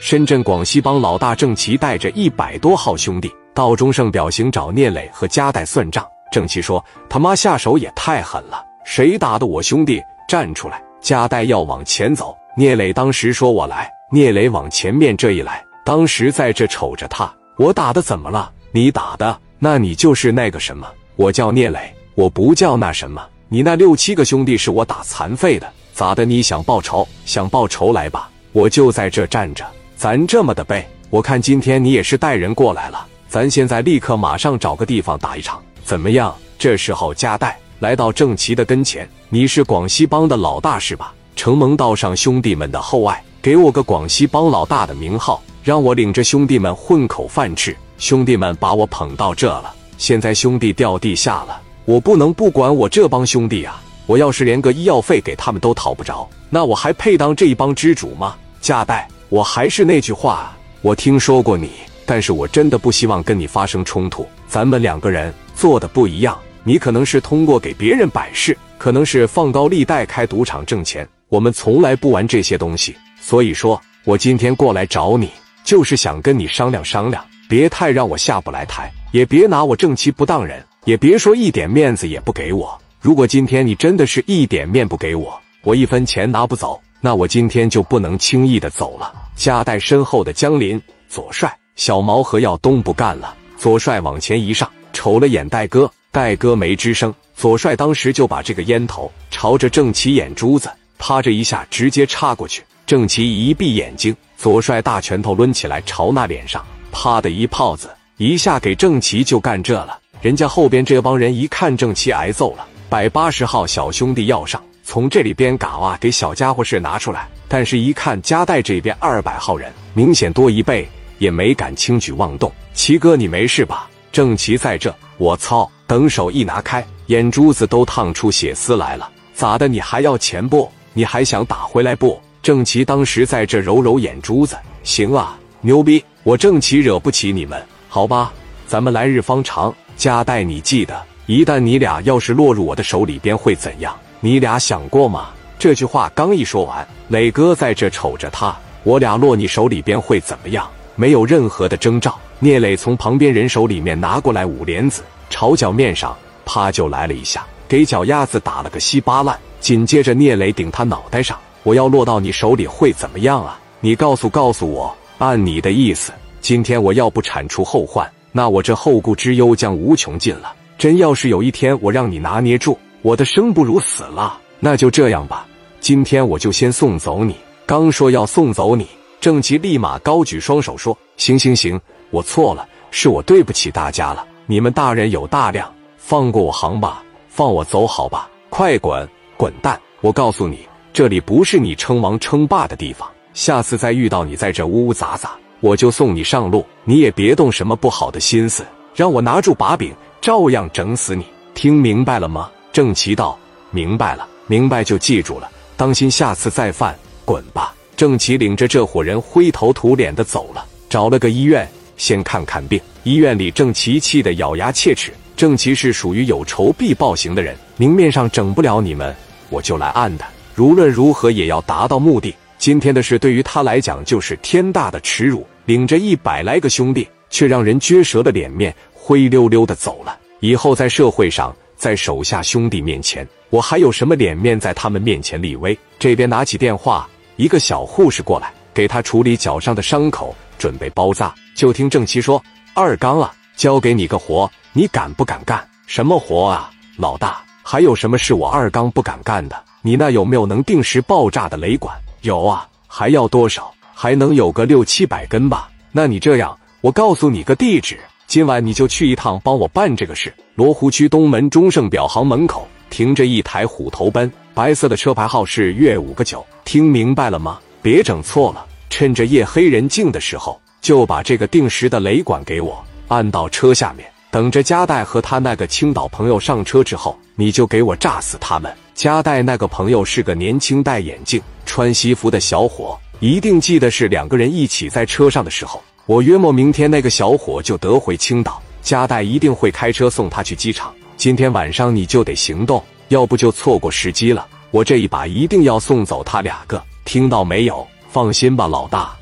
深圳广西帮老大郑奇带着一百多号兄弟到中盛表行找聂磊和加代算账。郑奇说：“他妈下手也太狠了，谁打的我兄弟？站出来！”加代要往前走，聂磊当时说：“我来。”聂磊往前面这一来，当时在这瞅着他，我打的怎么了？你打的，那你就是那个什么？我叫聂磊，我不叫那什么。你那六七个兄弟是我打残废的，咋的？你想报仇？想报仇来吧，我就在这站着。咱这么的背，我看今天你也是带人过来了，咱现在立刻马上找个地方打一场，怎么样？这时候加代来到郑奇的跟前，你是广西帮的老大是吧？承蒙道上兄弟们的厚爱。给我个广西帮老大的名号，让我领着兄弟们混口饭吃。兄弟们把我捧到这了，现在兄弟掉地下了，我不能不管我这帮兄弟啊！我要是连个医药费给他们都讨不着，那我还配当这一帮之主吗？加代，我还是那句话，我听说过你，但是我真的不希望跟你发生冲突。咱们两个人做的不一样，你可能是通过给别人摆事，可能是放高利贷开赌场挣钱，我们从来不玩这些东西。所以说，我今天过来找你，就是想跟你商量商量，别太让我下不来台，也别拿我正妻不当人，也别说一点面子也不给我。如果今天你真的是一点面不给我，我一分钱拿不走，那我今天就不能轻易的走了。夹带身后的江林、左帅、小毛和耀东不干了。左帅往前一上，瞅了眼戴哥，戴哥没吱声。左帅当时就把这个烟头朝着郑奇眼珠子，啪这一下直接插过去。郑奇一闭眼睛，左帅大拳头抡起来，朝那脸上啪的一炮子，一下给郑奇就干这了。人家后边这帮人一看郑奇挨揍了，百八十号小兄弟要上，从这里边嘎哇给小家伙事拿出来。但是，一看加代这边二百号人，明显多一倍，也没敢轻举妄动。齐哥，你没事吧？郑齐在这，我操！等手一拿开，眼珠子都烫出血丝来了。咋的？你还要钱不？你还想打回来不？郑齐当时在这揉揉眼珠子，行啊，牛逼！我郑齐惹不起你们，好吧？咱们来日方长。加代，你记得，一旦你俩要是落入我的手里边会怎样？你俩想过吗？这句话刚一说完，磊哥在这瞅着他，我俩落你手里边会怎么样？没有任何的征兆。聂磊从旁边人手里面拿过来五莲子，朝脚面上啪就来了一下，给脚丫子打了个稀巴烂。紧接着，聂磊顶他脑袋上。我要落到你手里会怎么样啊？你告诉告诉我，按你的意思，今天我要不铲除后患，那我这后顾之忧将无穷尽了。真要是有一天我让你拿捏住，我的生不如死了，那就这样吧。今天我就先送走你。刚说要送走你，郑奇立马高举双手说：“行行行，我错了，是我对不起大家了。你们大人有大量，放过我行吧，放我走好吧。快滚滚蛋！我告诉你。”这里不是你称王称霸的地方，下次再遇到你在这呜呜杂杂，我就送你上路。你也别动什么不好的心思，让我拿住把柄，照样整死你。听明白了吗？郑奇道：“明白了，明白就记住了，当心下次再犯。”滚吧！郑奇领着这伙人灰头土脸的走了，找了个医院先看看病。医院里，郑奇气得咬牙切齿。郑奇是属于有仇必报型的人，明面上整不了你们，我就来暗的。无论如何也要达到目的。今天的事对于他来讲就是天大的耻辱，领着一百来个兄弟，却让人撅折了脸面，灰溜溜的走了。以后在社会上，在手下兄弟面前，我还有什么脸面在他们面前立威？这边拿起电话，一个小护士过来，给他处理脚上的伤口，准备包扎。就听郑奇说：“二刚啊，交给你个活，你敢不敢干？什么活啊，老大？还有什么是我二刚不敢干的？”你那有没有能定时爆炸的雷管？有啊，还要多少？还能有个六七百根吧？那你这样，我告诉你个地址，今晚你就去一趟，帮我办这个事。罗湖区东门中盛表行门口停着一台虎头奔，白色的车牌号是粤五个九。听明白了吗？别整错了。趁着夜黑人静的时候，就把这个定时的雷管给我按到车下面，等着加代和他那个青岛朋友上车之后，你就给我炸死他们。加代那个朋友是个年轻、戴眼镜、穿西服的小伙，一定记得是两个人一起在车上的时候。我约莫明天那个小伙就得回青岛，加代一定会开车送他去机场。今天晚上你就得行动，要不就错过时机了。我这一把一定要送走他两个，听到没有？放心吧，老大。